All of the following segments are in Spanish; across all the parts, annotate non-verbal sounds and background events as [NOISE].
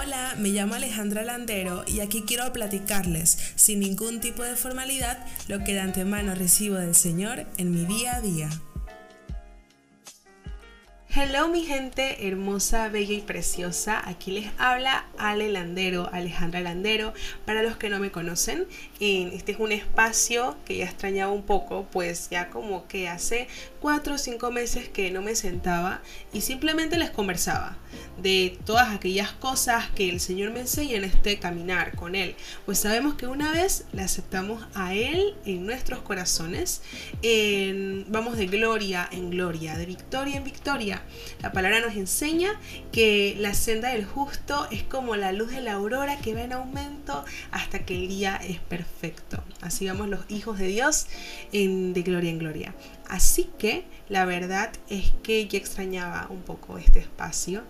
Hola, me llamo Alejandra Landero y aquí quiero platicarles, sin ningún tipo de formalidad, lo que de antemano recibo del Señor en mi día a día. Hello mi gente hermosa, bella y preciosa. Aquí les habla Ale Landero, Alejandra Landero. Para los que no me conocen, este es un espacio que ya extrañaba un poco, pues ya como que hace cuatro o cinco meses que no me sentaba y simplemente les conversaba de todas aquellas cosas que el Señor me enseña en este caminar con Él. Pues sabemos que una vez le aceptamos a Él en nuestros corazones, vamos de gloria en gloria, de victoria en victoria. La palabra nos enseña que la senda del justo es como la luz de la aurora que va en aumento hasta que el día es perfecto. Así vamos los hijos de Dios en, de gloria en gloria. Así que la verdad es que ya extrañaba un poco este espacio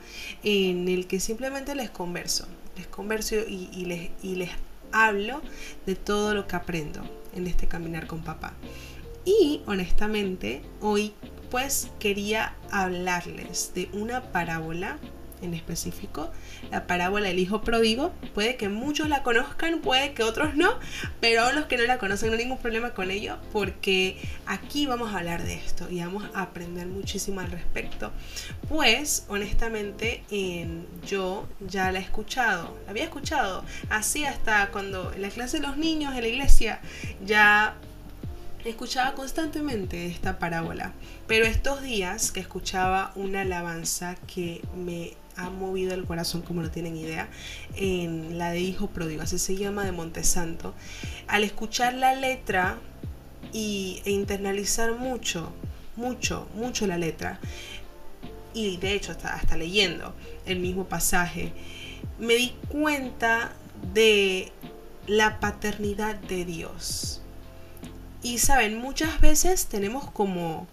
en el que simplemente les converso, les converso y, les, y les hablo de todo lo que aprendo en este caminar con papá. Y honestamente, hoy pues quería hablarles de una parábola en específico, la parábola del hijo pródigo. Puede que muchos la conozcan, puede que otros no, pero los que no la conocen no hay ningún problema con ello, porque aquí vamos a hablar de esto y vamos a aprender muchísimo al respecto. Pues, honestamente, yo ya la he escuchado, la había escuchado, así hasta cuando en la clase de los niños de la iglesia ya escuchaba constantemente esta parábola, pero estos días que escuchaba una alabanza que me ha movido el corazón como no tienen idea, en la de Hijo Pródigo, así se llama de Montesanto, al escuchar la letra y, e internalizar mucho, mucho, mucho la letra, y de hecho hasta, hasta leyendo el mismo pasaje, me di cuenta de la paternidad de Dios. Y saben, muchas veces tenemos como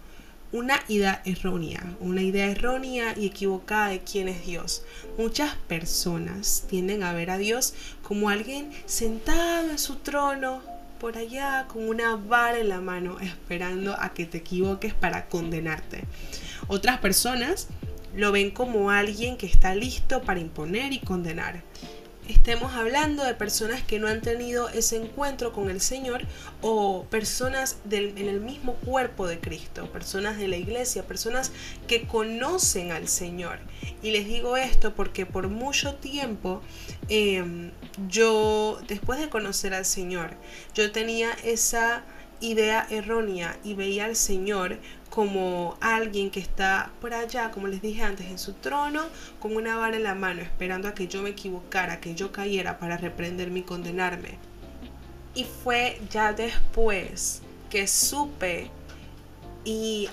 una idea errónea, una idea errónea y equivocada de quién es Dios. Muchas personas tienden a ver a Dios como alguien sentado en su trono, por allá, con una vara en la mano, esperando a que te equivoques para condenarte. Otras personas lo ven como alguien que está listo para imponer y condenar estemos hablando de personas que no han tenido ese encuentro con el Señor o personas en el mismo cuerpo de Cristo, personas de la iglesia, personas que conocen al Señor. Y les digo esto porque por mucho tiempo em, yo, después de conocer al Señor, yo tenía esa idea errónea y veía al Señor como alguien que está por allá, como les dije antes, en su trono, con una vara en la mano, esperando a que yo me equivocara, que yo cayera para reprenderme y condenarme. Y fue ya después que supe y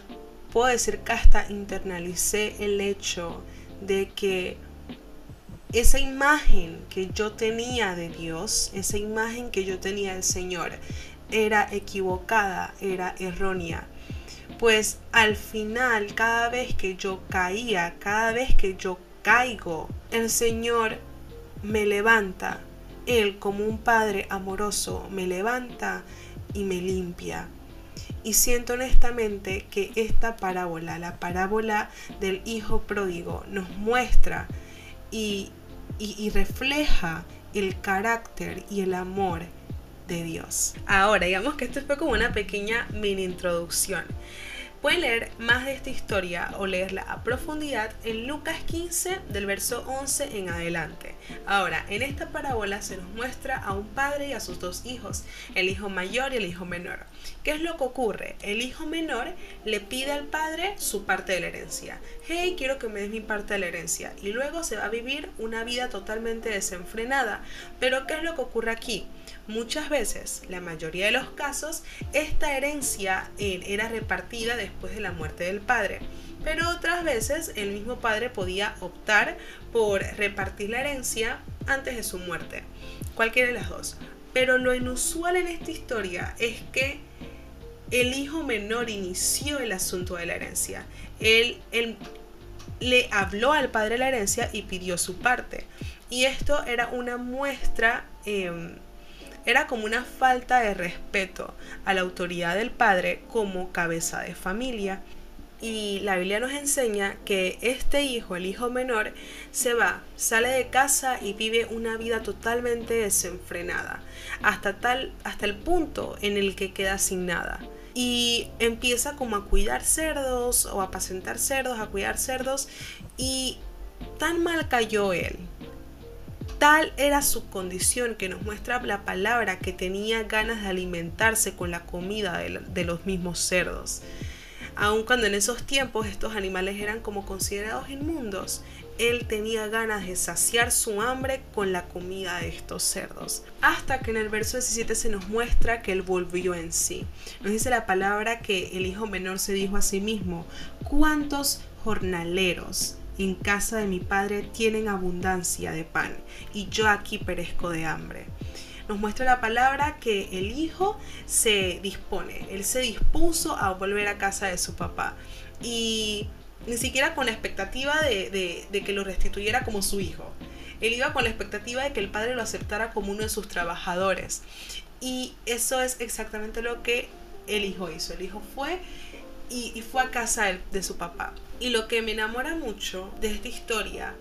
puedo decir que hasta internalicé el hecho de que esa imagen que yo tenía de Dios, esa imagen que yo tenía del Señor, era equivocada, era errónea. Pues al final, cada vez que yo caía, cada vez que yo caigo, el Señor me levanta. Él como un Padre amoroso me levanta y me limpia. Y siento honestamente que esta parábola, la parábola del Hijo Pródigo, nos muestra y, y refleja el carácter y el amor de Dios. Ahora, digamos que esto fue como una pequeña mini introducción. Pueden leer más de esta historia o leerla a profundidad en Lucas 15 del verso 11 en adelante. Ahora, en esta parábola se nos muestra a un padre y a sus dos hijos, el hijo mayor y el hijo menor. ¿Qué es lo que ocurre? El hijo menor le pide al padre su parte de la herencia. Hey, quiero que me des mi parte de la herencia. Y luego se va a vivir una vida totalmente desenfrenada. Pero ¿qué es lo que ocurre aquí? Muchas veces, la mayoría de los casos, esta herencia era repartida después de la muerte del padre. Pero otras veces el mismo padre podía optar por repartir la herencia antes de su muerte. Cualquiera de las dos. Pero lo inusual en esta historia es que el hijo menor inició el asunto de la herencia. Él, le habló al padre de la herencia y pidió su parte. Y esto era una muestra em, era como una falta de respeto a la autoridad del padre como cabeza de familia. Y la Biblia nos enseña que este hijo, el hijo menor, se va, sale de casa y vive una vida totalmente desenfrenada, hasta tal hasta el punto en el que queda sin nada. Y empieza como a cuidar cerdos o a apacentar cerdos, a cuidar cerdos y tan mal cayó él. Tal era su condición que nos muestra la palabra que tenía ganas de alimentarse con la comida de, los mismos cerdos aun cuando en esos tiempos estos animales eran como considerados inmundos, él tenía ganas de saciar su hambre con la comida de estos cerdos. Hasta que en el verso 17 se nos muestra que él volvió en sí. Nos dice la palabra que el hijo menor se dijo a sí mismo, ¿cuántos jornaleros en casa de mi padre tienen abundancia de pan y yo aquí perezco de hambre? nos muestra la palabra que el hijo se dispone, él se dispuso a volver a casa de su papá. Y ni siquiera con la expectativa de, que lo restituyera como su hijo. Él iba con la expectativa de que el padre lo aceptara como uno de sus trabajadores. Y eso es exactamente lo que el hijo hizo. El hijo fue y, fue a casa de, su papá. Y lo que me enamora mucho de esta historia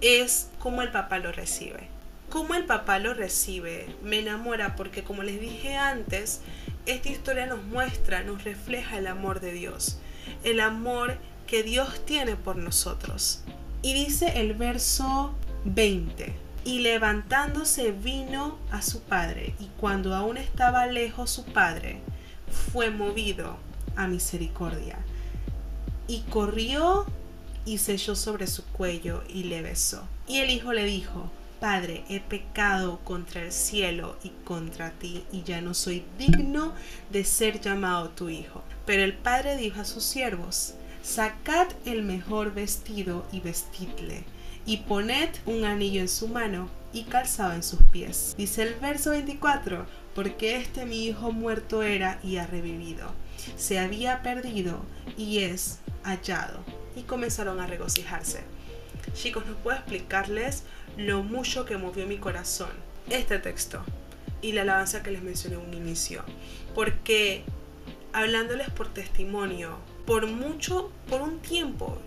es cómo el papá lo recibe cómo el papá lo recibe me enamora porque como les dije antes, esta historia nos muestra, nos refleja el amor de Dios, el amor que Dios tiene por nosotros. Y dice el verso 20, y levantándose vino a su padre, y cuando aún estaba lejos su padre, fue movido a misericordia, y corrió y se echó sobre su cuello y le besó. Y el hijo le dijo, Padre, he pecado contra el cielo y contra ti, y ya no soy digno de ser llamado tu hijo. Pero el padre dijo a sus siervos, Sacad el mejor vestido y vestidle, y poned un anillo en su mano y calzado en sus pies. Dice el verso 24, porque este mi hijo muerto era y ha revivido. Se había perdido y es Y comenzaron a regocijarse. Chicos, no puedo explicarles lo mucho que movió mi corazón este texto y la alabanza que les mencioné en un inicio. Porque hablándoles por testimonio, por mucho, por un tiempo,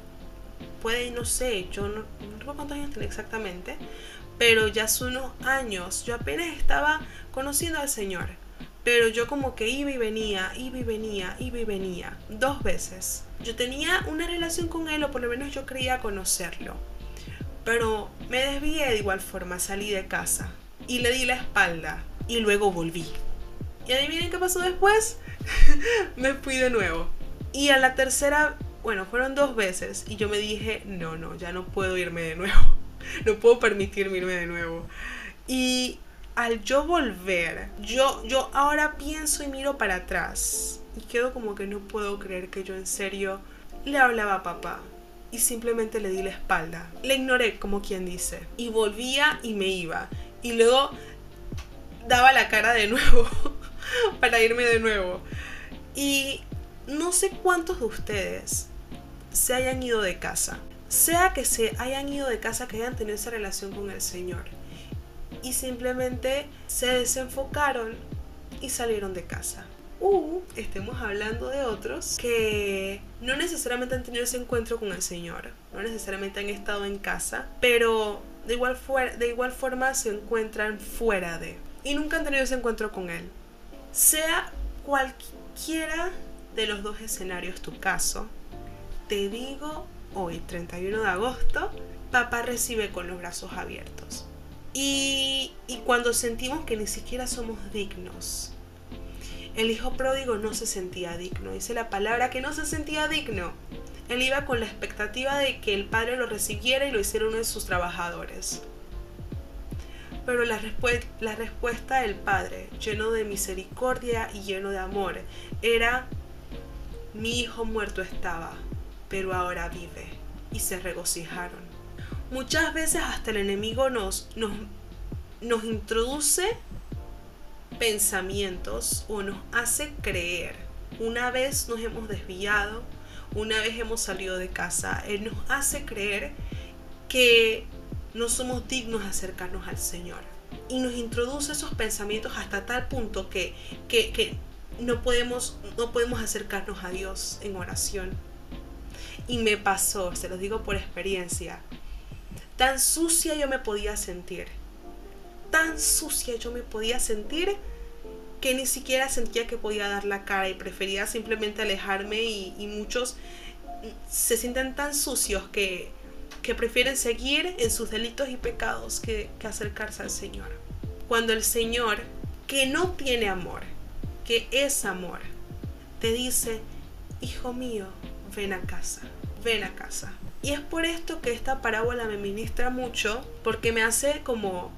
puede, no sé, yo no, no recuerdo cuántos años tiene exactamente, pero ya hace unos años, yo apenas estaba conociendo al Señor. Pero yo como que iba y venía, iba y venía, iba y venía, dos veces. Yo tenía una relación con Él, o por lo menos yo creía conocerlo. Pero me desvié de igual forma, salí de casa y le di la espalda y luego volví. ¿Y adivinen qué pasó después? [LAUGHS] me fui de nuevo. Y a la tercera, bueno, fueron dos veces y yo me dije, no, no, ya no puedo irme de nuevo. [LAUGHS] no puedo permitirme irme de nuevo. Y al yo volver, yo, yo ahora pienso y miro para atrás y quedo como que no puedo creer que yo en serio le hablaba a papá y simplemente le di la espalda. Le ignoré, como quien dice. Y volvía y me iba. Y luego daba la cara de nuevo [LAUGHS] para irme de nuevo. Y no sé cuántos de ustedes se hayan ido de casa. Sea que se hayan ido de casa, que hayan tenido esa relación con el Señor. Y simplemente se desenfocaron y salieron de casa u estemos hablando de otros que no necesariamente han tenido ese encuentro con el Señor, no necesariamente han estado en casa, pero de igual, de igual forma se encuentran fuera de y nunca han tenido ese encuentro con Él. Sea cualquiera de los dos escenarios tu caso, te digo hoy, 31 de agosto, papá recibe con los brazos abiertos. Y, cuando sentimos que ni siquiera somos dignos el hijo pródigo no se sentía digno. Dice la palabra que no se sentía digno. Él iba con la expectativa de que el padre lo recibiera y lo hiciera uno de sus trabajadores. Pero la, la respuesta del padre, lleno de misericordia y lleno de amor, era, mi hijo muerto estaba, pero ahora vive. Y se regocijaron. Muchas veces hasta el enemigo nos, nos, introduce pensamientos o nos hace creer. Una vez nos hemos desviado, una vez hemos salido de casa, Él nos hace creer que no somos dignos de acercarnos al Señor. Y nos introduce esos pensamientos hasta tal punto que, que, no, podemos, no podemos acercarnos a Dios en oración. Y me pasó, se los digo por experiencia. Tan sucia yo me podía sentir. Tan sucia yo me podía sentir que ni siquiera sentía que podía dar la cara y prefería simplemente alejarme y, muchos se sienten tan sucios que, que, prefieren seguir en sus delitos y pecados que, que acercarse al Señor. Cuando el Señor, que no tiene amor, que es amor, te dice, hijo mío, ven a casa, ven a casa. Y es por esto que esta parábola me ministra mucho, porque me hace como,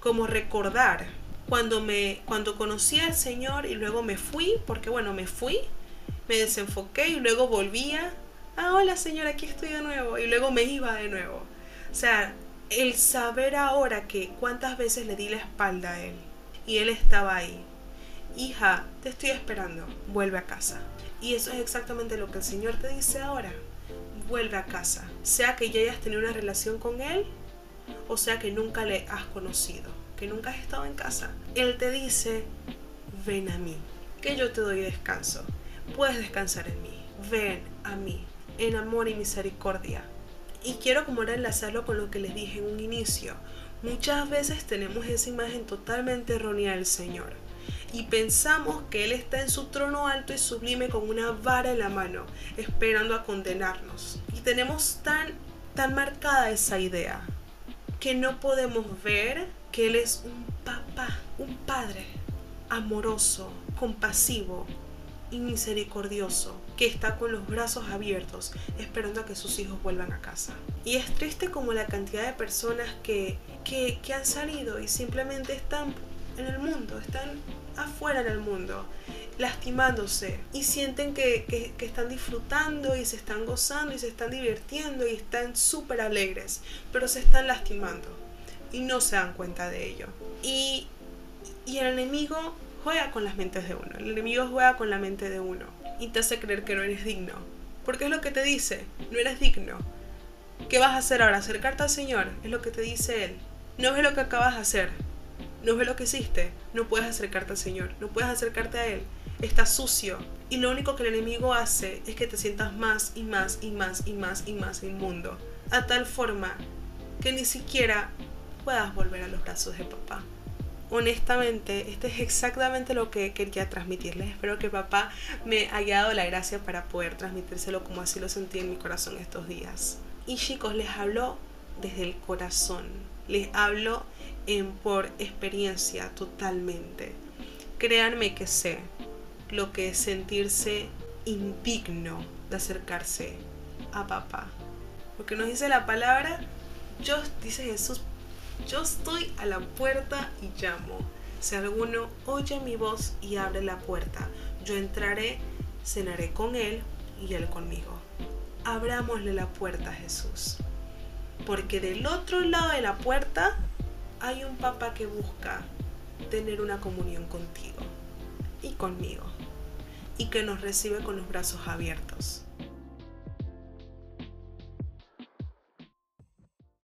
como recordar cuando me cuando conocí al Señor y luego me fui, porque bueno, me fui, me desenfoqué y luego volvía, ah, hola Señor, aquí estoy de nuevo y luego me iba de nuevo. O sea, el saber ahora que cuántas veces le di la espalda a él y él estaba ahí. Hija, te estoy esperando, vuelve a casa. Y eso es exactamente lo que el Señor te dice ahora. Vuelve a casa. Sea que ya hayas tenido una relación con Él o sea que nunca le has conocido que nunca has estado en casa, Él te dice, ven a mí, que yo te doy descanso. Puedes descansar en mí. Ven a mí, en amor y misericordia. Y quiero como ahora enlazarlo con lo que les dije en un inicio. Muchas veces tenemos esa imagen totalmente errónea del Señor y pensamos que Él está en su trono alto y sublime con una vara en la mano, esperando a condenarnos. Y tenemos tan, tan marcada esa idea que no podemos ver que Él es un papá, un padre amoroso, compasivo y misericordioso, que está con los brazos abiertos esperando a que sus hijos vuelvan a casa. Y es triste como la cantidad de personas que, que, han salido y simplemente están en el mundo, están afuera en el mundo, lastimándose y sienten que, que, están disfrutando y se están gozando y se están divirtiendo y están súper alegres, pero se están lastimando y no se dan cuenta de ello. Y, y el enemigo juega con las mentes de uno, el enemigo juega con la mente de uno y te hace creer que no eres digno. Porque es lo que te dice, no eres digno. ¿Qué vas a hacer ahora? Acercarte al Señor, es lo que te dice Él. No ves lo que acabas de hacer, no ves lo que hiciste, no puedes acercarte al Señor, no puedes acercarte a Él. Estás sucio. Y lo único que el enemigo hace es que te sientas más y más y más y más y más inmundo. A tal forma que ni siquiera puedas volver a los brazos de papá. Honestamente, este es exactamente lo que quería transmitirles. Espero que papá me haya dado la gracia para poder transmitírselo como así lo sentí en mi corazón estos días. Y chicos, les hablo desde el corazón. Les hablo en, por experiencia totalmente. Créanme que sé lo que es sentirse indigno de acercarse a papá. Porque nos dice la palabra, yo, dice Jesús, yo estoy a la puerta y llamo. Si alguno oye mi voz y abre la puerta, yo entraré, cenaré con él y él conmigo. Abrámosle la puerta a Jesús. Porque del otro lado de la puerta hay un papá que busca tener una comunión contigo y conmigo. Y que nos recibe con los brazos abiertos.